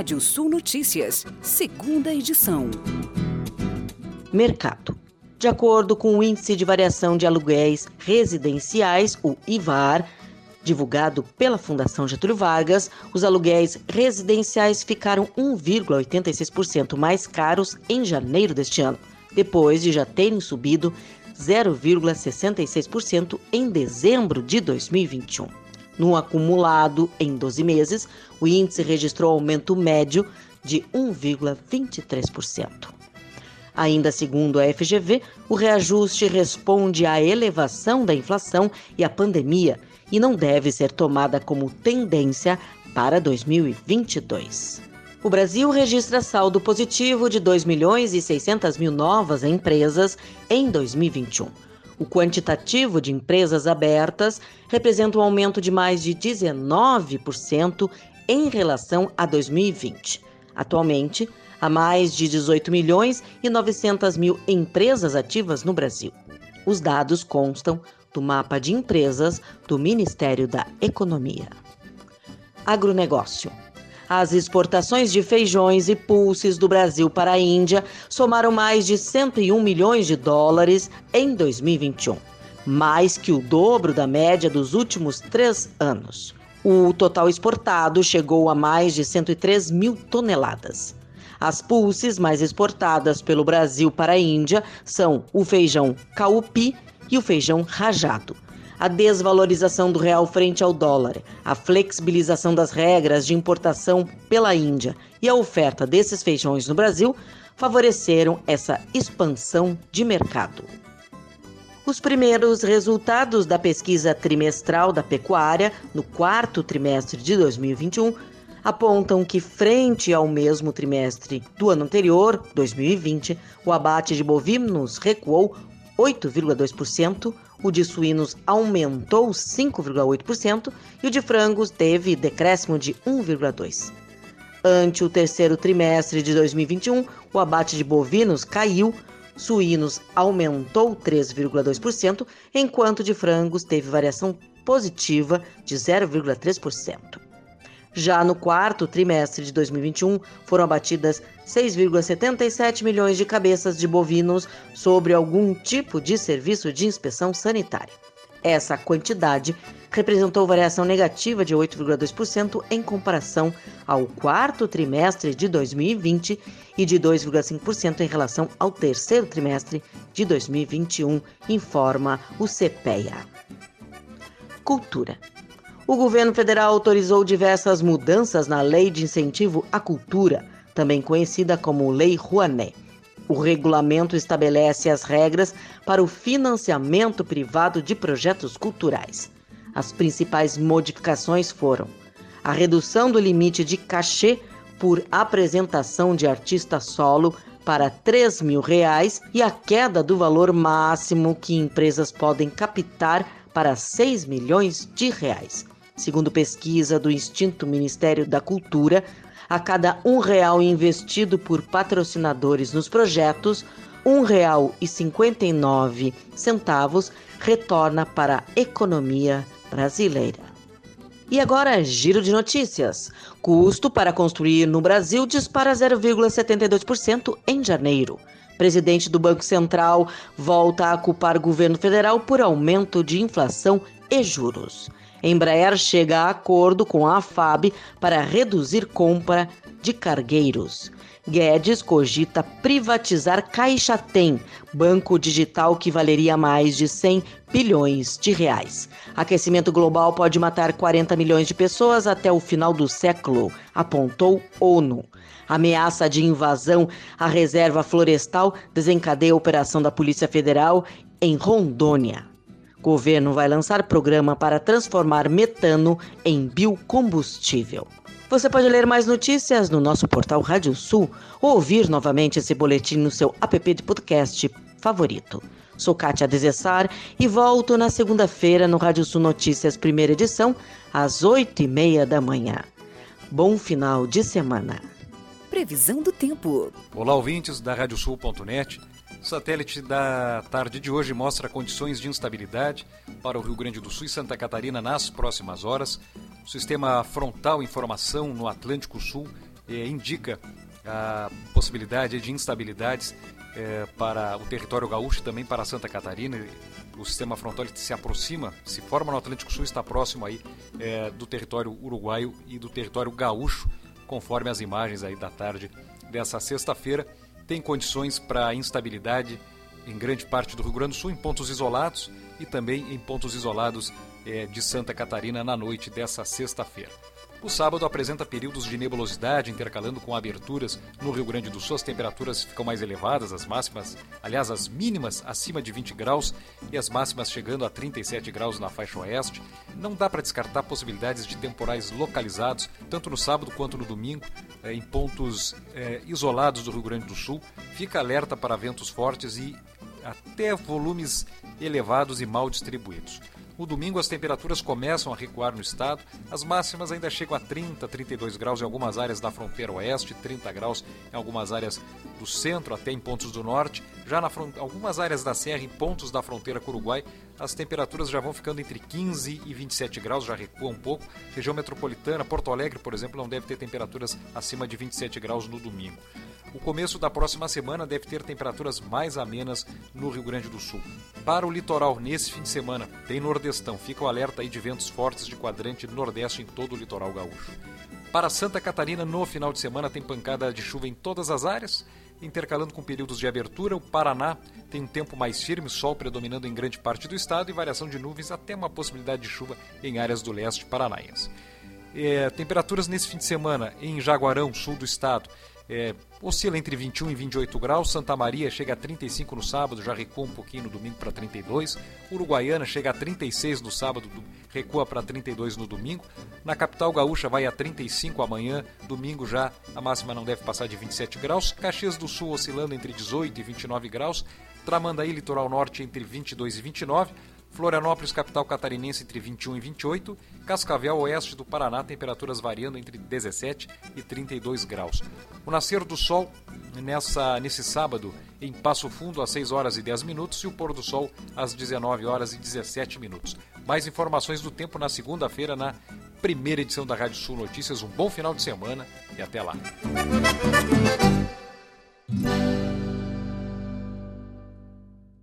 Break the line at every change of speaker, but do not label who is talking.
Rádio Sul Notícias, segunda edição.
Mercado. De acordo com o Índice de Variação de Aluguéis Residenciais, o IVAR, divulgado pela Fundação Getúlio Vargas, os aluguéis residenciais ficaram 1,86% mais caros em janeiro deste ano, depois de já terem subido 0,66% em dezembro de 2021. No acumulado em 12 meses, o índice registrou aumento médio de 1,23%. Ainda segundo a FGV, o reajuste responde à elevação da inflação e à pandemia e não deve ser tomada como tendência para 2022. O Brasil registra saldo positivo de 2 milhões e 600 mil novas empresas em 2021 o quantitativo de empresas abertas representa um aumento de mais de 19% em relação a 2020. Atualmente, há mais de 18 milhões e 900 mil empresas ativas no Brasil. Os dados constam do mapa de empresas do Ministério da Economia. Agronegócio. As exportações de feijões e pulses do Brasil para a Índia somaram mais de 101 milhões de dólares em 2021, mais que o dobro da média dos últimos três anos. O total exportado chegou a mais de 103 mil toneladas. As pulses mais exportadas pelo Brasil para a Índia são o feijão caupi e o feijão rajado a desvalorização do real frente ao dólar, a flexibilização das regras de importação pela Índia e a oferta desses feijões no Brasil favoreceram essa expansão de mercado. Os primeiros resultados da pesquisa trimestral da pecuária no quarto trimestre de 2021 apontam que, frente ao mesmo trimestre do ano anterior, 2020, o abate de bovinos recuou 8,2%, o de suínos aumentou 5,8% e o de frangos teve decréscimo de 1,2%. Ante o terceiro trimestre de 2021, o abate de bovinos caiu, suínos aumentou 3,2%, enquanto de frangos teve variação positiva de 0,3%. Já no quarto trimestre de 2021, foram abatidas 6,77 milhões de cabeças de bovinos sobre algum tipo de serviço de inspeção sanitária. Essa quantidade representou variação negativa de 8,2% em comparação ao quarto trimestre de 2020 e de 2,5% em relação ao terceiro trimestre de 2021, informa o CPEA. Cultura o governo federal autorizou diversas mudanças na Lei de Incentivo à Cultura, também conhecida como Lei Rouanet. O regulamento estabelece as regras para o financiamento privado de projetos culturais. As principais modificações foram a redução do limite de cachê por apresentação de artista solo para 3 mil reais e a queda do valor máximo que empresas podem captar para 6 milhões de reais. Segundo pesquisa do Instinto Ministério da Cultura, a cada um real investido por patrocinadores nos projetos, nove centavos retorna para a economia brasileira. E agora, giro de notícias. Custo para construir no Brasil dispara 0,72% em janeiro. Presidente do Banco Central volta a culpar governo federal por aumento de inflação e juros. Embraer chega a acordo com a FAB para reduzir compra de cargueiros. Guedes cogita privatizar Caixa Tem, banco digital que valeria mais de 100 bilhões de reais. Aquecimento global pode matar 40 milhões de pessoas até o final do século, apontou ONU. Ameaça de invasão à reserva florestal desencadeia a operação da Polícia Federal em Rondônia. Governo vai lançar programa para transformar metano em biocombustível. Você pode ler mais notícias no nosso portal Rádio Sul ou ouvir novamente esse boletim no seu app de podcast favorito. Sou Kátia Desessar e volto na segunda-feira no Rádio Sul Notícias, primeira edição, às oito e meia da manhã. Bom final de semana.
Previsão do tempo.
Olá, ouvintes da Radiosul.net. O satélite da tarde de hoje mostra condições de instabilidade para o Rio Grande do Sul e Santa Catarina nas próximas horas. O sistema frontal em formação no Atlântico Sul eh, indica a possibilidade de instabilidades eh, para o território gaúcho e também para Santa Catarina. O sistema frontal se aproxima, se forma no Atlântico Sul, está próximo aí eh, do território uruguaio e do território gaúcho, conforme as imagens aí da tarde dessa sexta-feira. Tem condições para instabilidade em grande parte do Rio Grande do Sul, em pontos isolados e também em pontos isolados eh, de Santa Catarina na noite dessa sexta-feira. O sábado apresenta períodos de nebulosidade intercalando com aberturas no Rio Grande do Sul. As temperaturas ficam mais elevadas, as máximas, aliás, as mínimas acima de 20 graus e as máximas chegando a 37 graus na faixa oeste. Não dá para descartar possibilidades de temporais localizados, tanto no sábado quanto no domingo, eh, em pontos eh, isolados do Rio Grande do Sul. Fica alerta para ventos fortes e até volumes elevados e mal distribuídos. No domingo, as temperaturas começam a recuar no estado. As máximas ainda chegam a 30, 32 graus em algumas áreas da fronteira oeste, 30 graus em algumas áreas do centro, até em pontos do norte. Já na algumas áreas da serra, em pontos da fronteira com o Uruguai, as temperaturas já vão ficando entre 15 e 27 graus, já recua um pouco. Região metropolitana, Porto Alegre, por exemplo, não deve ter temperaturas acima de 27 graus no domingo. O começo da próxima semana deve ter temperaturas mais amenas no Rio Grande do Sul. Para o litoral, nesse fim de semana, tem nordestão. Fica o alerta aí de ventos fortes de quadrante nordeste em todo o litoral gaúcho. Para Santa Catarina, no final de semana, tem pancada de chuva em todas as áreas, intercalando com períodos de abertura. O Paraná tem um tempo mais firme, sol predominando em grande parte do estado e variação de nuvens, até uma possibilidade de chuva em áreas do leste paranaense. É, temperaturas nesse fim de semana em Jaguarão, sul do estado, é, oscila entre 21 e 28 graus. Santa Maria chega a 35 no sábado, já recua um pouquinho no domingo para 32. Uruguaiana chega a 36 no sábado, recua para 32 no domingo. Na capital gaúcha vai a 35 amanhã, domingo já a máxima não deve passar de 27 graus. Caxias do Sul oscilando entre 18 e 29 graus. Tramandaí, litoral norte, entre 22 e 29. Florianópolis, capital catarinense, entre 21 e 28. Cascavel, oeste do Paraná, temperaturas variando entre 17 e 32 graus. O nascer do sol nessa, nesse sábado em Passo Fundo às 6 horas e 10 minutos e o pôr do sol às 19 horas e 17 minutos. Mais informações do tempo na segunda-feira na primeira edição da Rádio Sul Notícias. Um bom final de semana e até lá.